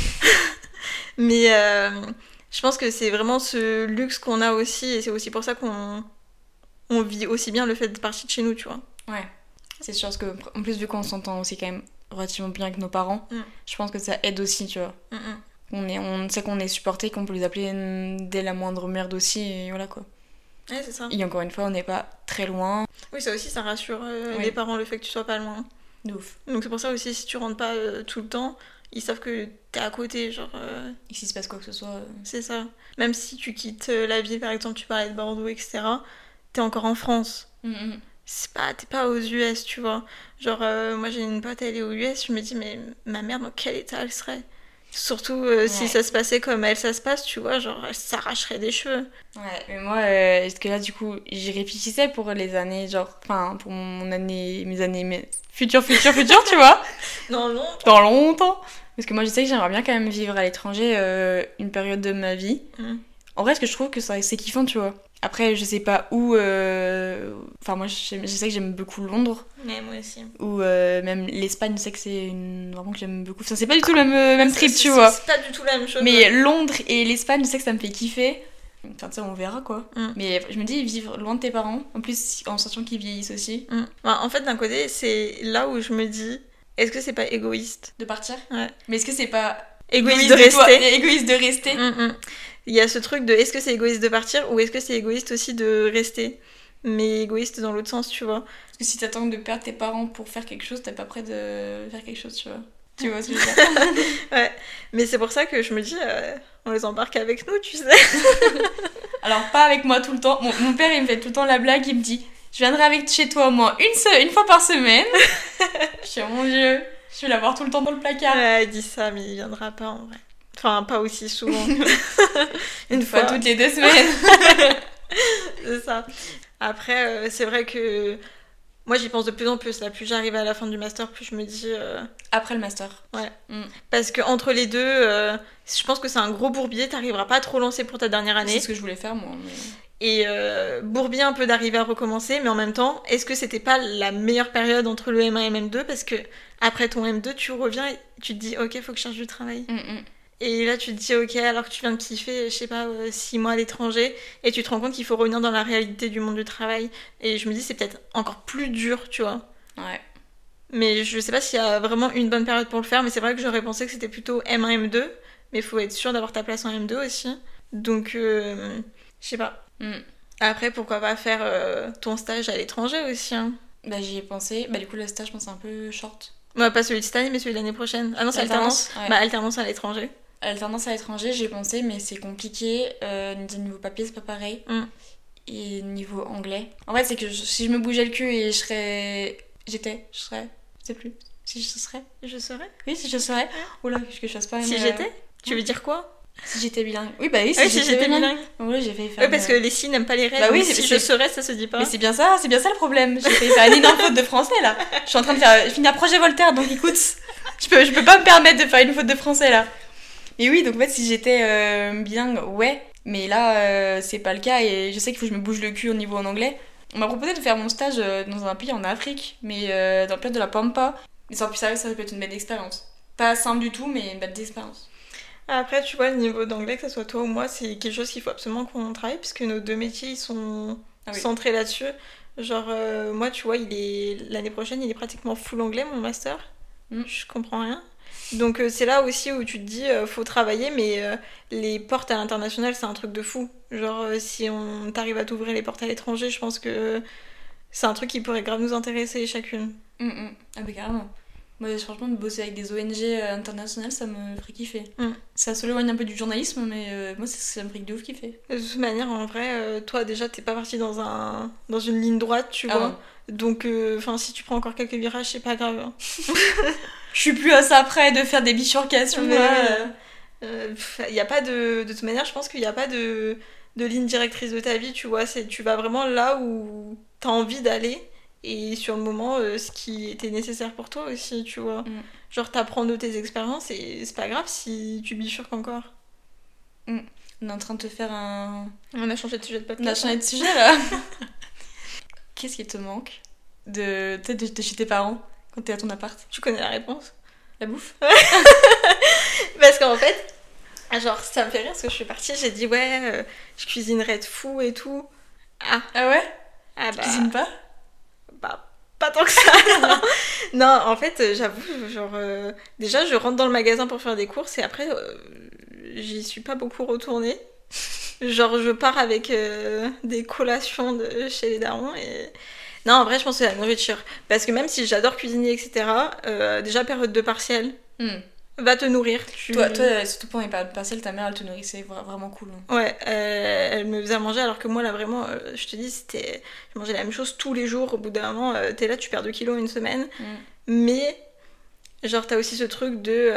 Mais je pense que c'est vraiment ce luxe qu'on a aussi. Et c'est aussi pour ça qu'on on vit aussi bien le fait de partir de chez nous, tu vois. Ouais. C'est sûr, parce que, en plus, vu qu'on s'entend aussi quand même relativement bien avec nos parents, Mm. je pense que ça aide aussi, tu vois. Mm, mm. On, est, on sait qu'on est supporté, qu'on peut les appeler dès la moindre merde aussi, et voilà quoi. Ouais, c'est ça. Et encore une fois, on n'est pas très loin. Oui, ça aussi, ça rassure euh, Oui. les parents le fait que tu sois pas loin. De ouf. Donc c'est pour ça aussi, si tu rentres pas euh, tout le temps, ils savent que t'es à côté, genre, euh, Et s'il se passe quoi que ce soit. euh, c'est ça. Même si tu quittes euh, la ville, par exemple, tu parlais de Bordeaux, etc., t'es encore en France. mm, mm. C'est pas, t'es pas aux US, tu vois. Genre, euh, moi j'ai une pote, elle est aux US, je me dis, mais ma mère, dans quel état elle serait? Surtout si ça se passait comme elle, ça se passe, tu vois, genre, elle s'arracherait des cheveux. Ouais, mais moi, parce que là, du coup, j'y réfléchissais pour les années, genre, enfin, pour mon année, mes années, mes futures, futures, futures, tu vois, Non, non. dans longtemps. Parce que moi, je sais que j'aimerais bien quand même vivre à l'étranger euh, une période de ma vie. Mm. En vrai, ce que je trouve que c'est kiffant, tu vois. Après, je sais pas où. euh, Enfin, moi, je, je sais que j'aime beaucoup Londres. Mais moi aussi. Ou euh, même l'Espagne, je sais que c'est une... vraiment que j'aime beaucoup. Enfin, c'est pas du tout le même, même trip, tu vois. C'est pas du tout la même chose. Mais ouais. Londres et l'Espagne, je sais que ça me fait kiffer. Enfin, tu sais, on verra quoi. Mm. Mais je me dis, vivre loin de tes parents, en plus en sachant qu'ils vieillissent aussi, Mm. Bah, en fait, d'un côté, c'est là où je me dis, est-ce que c'est pas égoïste de partir. Ouais. Mais est-ce que c'est pas Égoïste de toi- rester égoïste de rester Mm, mm. Il y a ce truc de est-ce que c'est égoïste de partir ou est-ce que c'est égoïste aussi de rester Mais égoïste dans l'autre sens, tu vois. Parce que si t'attends de perdre tes parents pour faire quelque chose, t'es pas prêt de faire quelque chose, tu vois. Tu vois ce que je veux dire Ouais. Mais c'est pour ça que je me dis, euh, on les embarque avec nous, tu sais. Alors, pas avec moi tout le temps. Mon, mon père, il me fait tout le temps la blague, il me dit Je viendrai avec chez toi au moins une, se- une fois par semaine. je suis, oh mon dieu, je vais l'avoir tout le temps dans le placard. Ouais, il dit ça, mais il viendra pas en vrai. Enfin, pas aussi souvent. Une Une fois fois, toutes les deux semaines. c'est ça. Après, euh, c'est vrai que moi j'y pense de plus en plus. Là, plus j'arrive à la fin du master, plus je me dis. euh, Après le master. Parce que entre les deux, euh, je pense que c'est un gros bourbier. T'arriveras pas à trop lancer pour ta dernière année. C'est ce que je voulais faire, moi. mais- Et euh, bourbier un peu d'arriver à recommencer, mais en même temps, est-ce que c'était pas la meilleure période entre le M1 et le M2 Parce que après ton M2, tu reviens et tu te dis, ok, faut que je cherche du travail. Mm, mm. Et là, tu te dis, ok, alors que tu viens de kiffer, je sais pas, euh, six mois à l'étranger, et tu te rends compte qu'il faut revenir dans la réalité du monde du travail. Et je me dis, c'est peut-être encore plus dur, tu vois. Ouais. Mais je sais pas s'il y a vraiment une bonne période pour le faire, mais c'est vrai que j'aurais pensé que c'était plutôt M1, M2, mais il faut être sûr d'avoir ta place en M2 aussi. Donc, euh, je sais pas. Mm. Après, pourquoi pas faire euh, ton stage à l'étranger aussi hein. Bah, j'y ai pensé. Bah, du coup, le stage, je pense, c'est un peu short. Bah, pas celui de cette année, mais celui de l'année prochaine. Ah non, c'est alternance. ouais. Bah, alternance à l'étranger. Alternance à l'étranger, j'ai pensé, mais c'est compliqué. Euh, niveau papier, c'est pas pareil. Mm. Et niveau anglais. En fait, c'est que je- si je me bougeais le cul et je serais. J'étais, je serais. Je sais plus. Si je serais. Je serais. Oui, si je serais. Oula, que je fasse pas. Si une- j'étais Tu veux dire quoi Si j'étais bilingue. Oui, bah oui, si Ah oui, si j'étais bilingue. vrai, j'ai faire. Ouais, parce une- que les si n'aiment pas les règles. Bah oui, si je serais, ça se dit pas. Mais c'est bien ça, c'est bien ça le problème. J'ai faire une énorme faute de français là. Je suis en train de faire finir projet Voltaire, donc écoute, je peux, je peux pas me permettre de faire une faute de français là. Mais oui, donc en fait, si j'étais euh, bilingue, ouais. Mais là, euh, c'est pas le cas et je sais qu'il faut que je me bouge le cul au niveau en anglais. On m'a proposé de faire mon stage euh, dans un pays en Afrique, mais dans le cadre de la Pampa. Mais sans plus sérieux, ça peut être une belle expérience. Pas simple du tout, mais une belle expérience. Après, tu vois, le niveau d'anglais, que ce soit toi ou moi, c'est quelque chose qu'il faut absolument qu'on travaille, puisque nos deux métiers, ils sont Ah oui. centrés là-dessus. Genre, euh, moi, tu vois, il est l'année prochaine, il est pratiquement full anglais, mon master. Mm. Je comprends rien. Donc, euh, c'est là aussi où tu te dis, euh, faut travailler, mais euh, les portes à l'international, c'est un truc de fou. Genre, si on t'arrive à t'ouvrir les portes à l'étranger, je pense que c'est un truc qui pourrait grave nous intéresser chacune. Hum, hum. Ah, carrément. Moi, franchement, de bosser avec des ONG euh, internationales, ça me ferait kiffer. Mm. Ça s'éloigne un peu du journalisme, mais euh, moi, c'est- ça me ferait de ouf kiffer. De toute manière, en vrai, euh, toi, déjà, t'es pas parti dans, un... dans une ligne droite, tu Ah vois. Donc, euh, si tu prends encore quelques virages, c'est pas grave. hein. Je suis plus à ça près de faire des bifurcations. Y a pas de... de toute manière, je pense qu'il n'y a pas de... de ligne directrice de ta vie, tu vois. Tu vas vraiment là où t'as envie d'aller et sur le moment, euh, ce qui était nécessaire pour toi aussi, tu vois. Mm. Genre, t'apprends de tes expériences et c'est pas grave si tu bifurques encore. On est en train de te faire un. On a changé de sujet de On a podcast. changé de sujet là. Qu'est-ce qui te manque de, peut-être de, de chez tes parents quand t'es à ton appart? Tu connais la réponse? La bouffe? Parce qu'en fait, genre, ça me fait rire parce que je suis partie, j'ai dit ouais, euh, je cuisinerais de fou et tout. Ah, Ah ouais? Ah Tu bah, cuisines pas? Pas tant que ça. non. en fait, euh, j'avoue, genre, euh, déjà, je rentre dans le magasin pour faire des courses et après, euh, j'y suis pas beaucoup retournée. Genre, je pars avec des collations de chez les darons et. Non, en vrai, je pense que c'est la nourriture. Parce que même si j'adore cuisiner, etc., déjà, période de partiel, Hmm. Va te nourrir. Tu... Toi, toi, euh, surtout pendant les périodes partielles, ta mère elle te nourrissait vra- vraiment cool. hein. Ouais, euh, elle me faisait manger alors que moi là vraiment, euh, je te dis, c'était, je mangeais la même chose tous les jours. Au bout d'un moment, euh, t'es là, tu perds 2 kilos en une semaine. Mm. Mais genre t'as aussi ce truc de,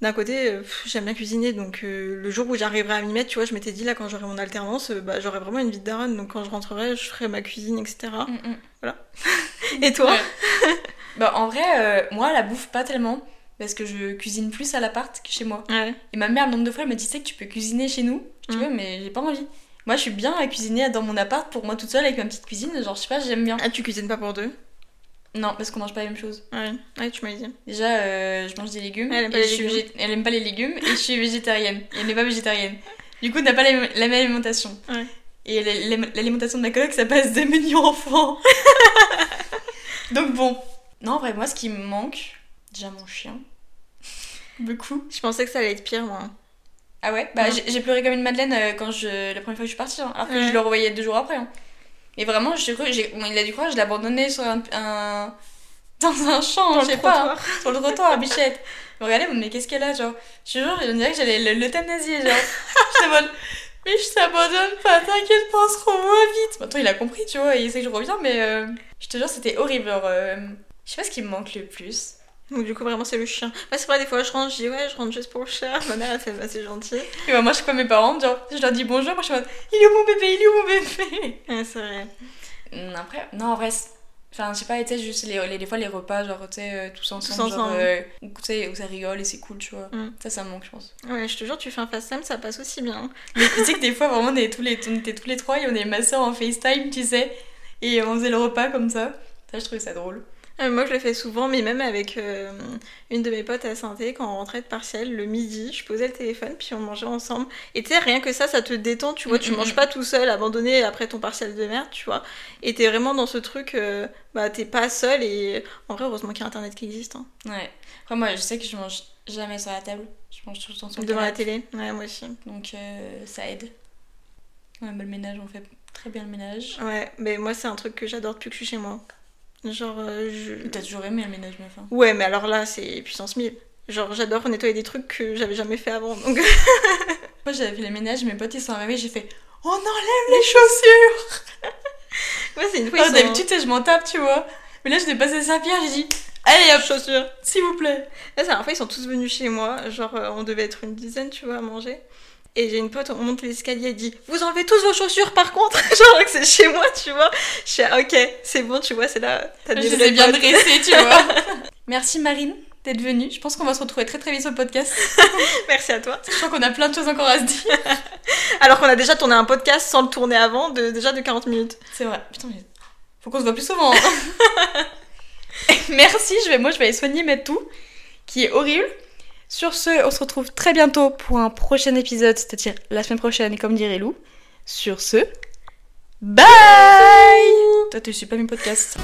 d'un côté, j'aime bien cuisiner, donc le jour où j'arriverai à m'y mettre, tu vois, je m'étais dit là quand j'aurai mon alternance, bah j'aurai vraiment une vie de daronne. Donc quand je rentrerai, je ferai ma cuisine, etc. Mm, mm. Et toi? Ouais. Bah en vrai, moi la bouffe pas tellement. Parce que je cuisine plus à l'appart que chez moi. Ouais. Et ma mère, le nombre de fois, elle me dit, tu sais que tu peux cuisiner chez nous. Tu Mm. veux, mais j'ai pas envie. Moi, je suis bien à cuisiner dans mon appart pour moi toute seule avec ma petite cuisine. Genre, je sais pas, j'aime bien. Ah, tu cuisines pas pour deux? Non, parce qu'on mange pas la même chose. Ouais, ouais, tu m'as dit. Déjà, euh, je mange des légumes. Elle aime pas et les je légumes. végé- Elle aime pas les légumes et je suis végétarienne. Et elle n'est pas végétarienne. Du coup, on n'a pas la, même alimentation. Ouais. Et la- l'alimentation de ma coloc, ça passe de menu enfant. Donc bon. Non, en vrai, moi, ce qui me manque, déjà mon chien. Beaucoup. Je pensais que ça allait être pire, moi. Ah ouais? Bah Ouais. j'ai- pleuré comme une madeleine euh, quand je la première fois que je suis partie, hein, alors que Ouais. je le revoyais deux jours après. hein. Et vraiment, j'ai cru, bon, il a dû croire que je l'ai abandonné sur un, un- dans un champ, Dans je sais pas, sur le trottoir, Bichette. Me regardez, mais qu'est-ce qu'elle a, genre? Je te jure, on dirait que j'allais le- l'euthanasier, genre. En mode, mais je t'abandonne pas, t'inquiète pas, on se revoit vite. Maintenant, il a compris, tu vois, il sait que je reviens, mais euh, je te jure, c'était horrible. Genre, euh, je sais pas ce qui me manque le plus. Donc du coup vraiment c'est le chien. Ouais c'est vrai des fois je rentre, je dis ouais je rentre juste pour le chien. Ma mère elle fait bah c'est gentil. Et bah, moi, je suis comme mes parents, genre, je leur dis bonjour, moi je suis en mode, il est où mon bébé, il est où mon bébé? Ouais c'est vrai. Hum, Après, non, en vrai, enfin, je sais pas, tu sais, juste les, les, des fois les repas, genre, tu sais, euh, tous ensemble, Tous genre, ensemble. euh, où, tu sais, où ça rigole et c'est cool, tu vois. Mm. Ça, ça me manque, je pense. Ouais je te jure tu fais un FaceTime ça passe aussi bien. Mais tu sais que des fois, vraiment, on, est tous les, on était tous les trois et on est ma soeur en FaceTime, tu sais, et on faisait le repas comme ça. Ça, je trouvais ça drôle. Euh, moi je le fais souvent mais même avec euh, une de mes potes à saint quand on rentrait de partiel le midi je posais le téléphone puis on mangeait ensemble. Et tu sais rien que ça ça te détend tu vois Mm, tu mm, manges mm. pas tout seul abandonné après ton partiel de merde tu vois. Et t'es vraiment dans ce truc euh, bah t'es pas seul et en vrai heureusement qu'il y a internet qui existe. Hein. Ouais. Après, moi, je sais que je mange jamais sur la table. Je mange tout le temps sur Devant la télé ouais moi aussi. Donc, euh, ça aide. On a le ménage, on fait très bien le ménage. Ouais mais moi c'est un truc que j'adore depuis que je suis chez moi. Genre euh, je... T'as toujours aimé le ménage, meuf. hein. Ouais, mais alors là, c'est puissance 1000. Genre, j'adore nettoyer des trucs que j'avais jamais fait avant. Donc, Moi, j'avais fait le ménage, mes potes, ils sont arrivés, j'ai fait On enlève les chaussures ouais, c'est une fois. Ils sont- d'habitude, tu sais, je m'en tape, tu vois. Mais là, je n'ai pas ces serpillères, j'ai dit Allez hop, chaussures. s'il vous plaît. Là, la dernière fois, ils sont tous venus chez moi. Genre, euh, on devait être une dizaine, tu vois, à manger. Et j'ai une pote, on monte l'escalier, elle dit Vous enlevez tous vos chaussures par contre Genre que c'est chez moi, tu vois. Je suis ah, ok, c'est bon, tu vois, c'est là. T'as Je les ai bien potes. dressés, tu vois. Merci Marine d'être venue. Je pense qu'on va se retrouver très très vite sur le podcast. Merci à toi. Je crois qu'on a plein de choses encore à se dire. Alors qu'on a déjà tourné un podcast sans le tourner avant, de, déjà de 40 minutes. C'est vrai. Putain, mais faut qu'on se voit plus souvent. hein. Merci, je vais, moi je vais aller soigner ma toux, qui est horrible. Sur ce, on se retrouve très bientôt pour un prochain épisode, c'est-à-dire la semaine prochaine, comme dirait Lou. Sur ce, bye Toi, tu suis pas mes podcasts.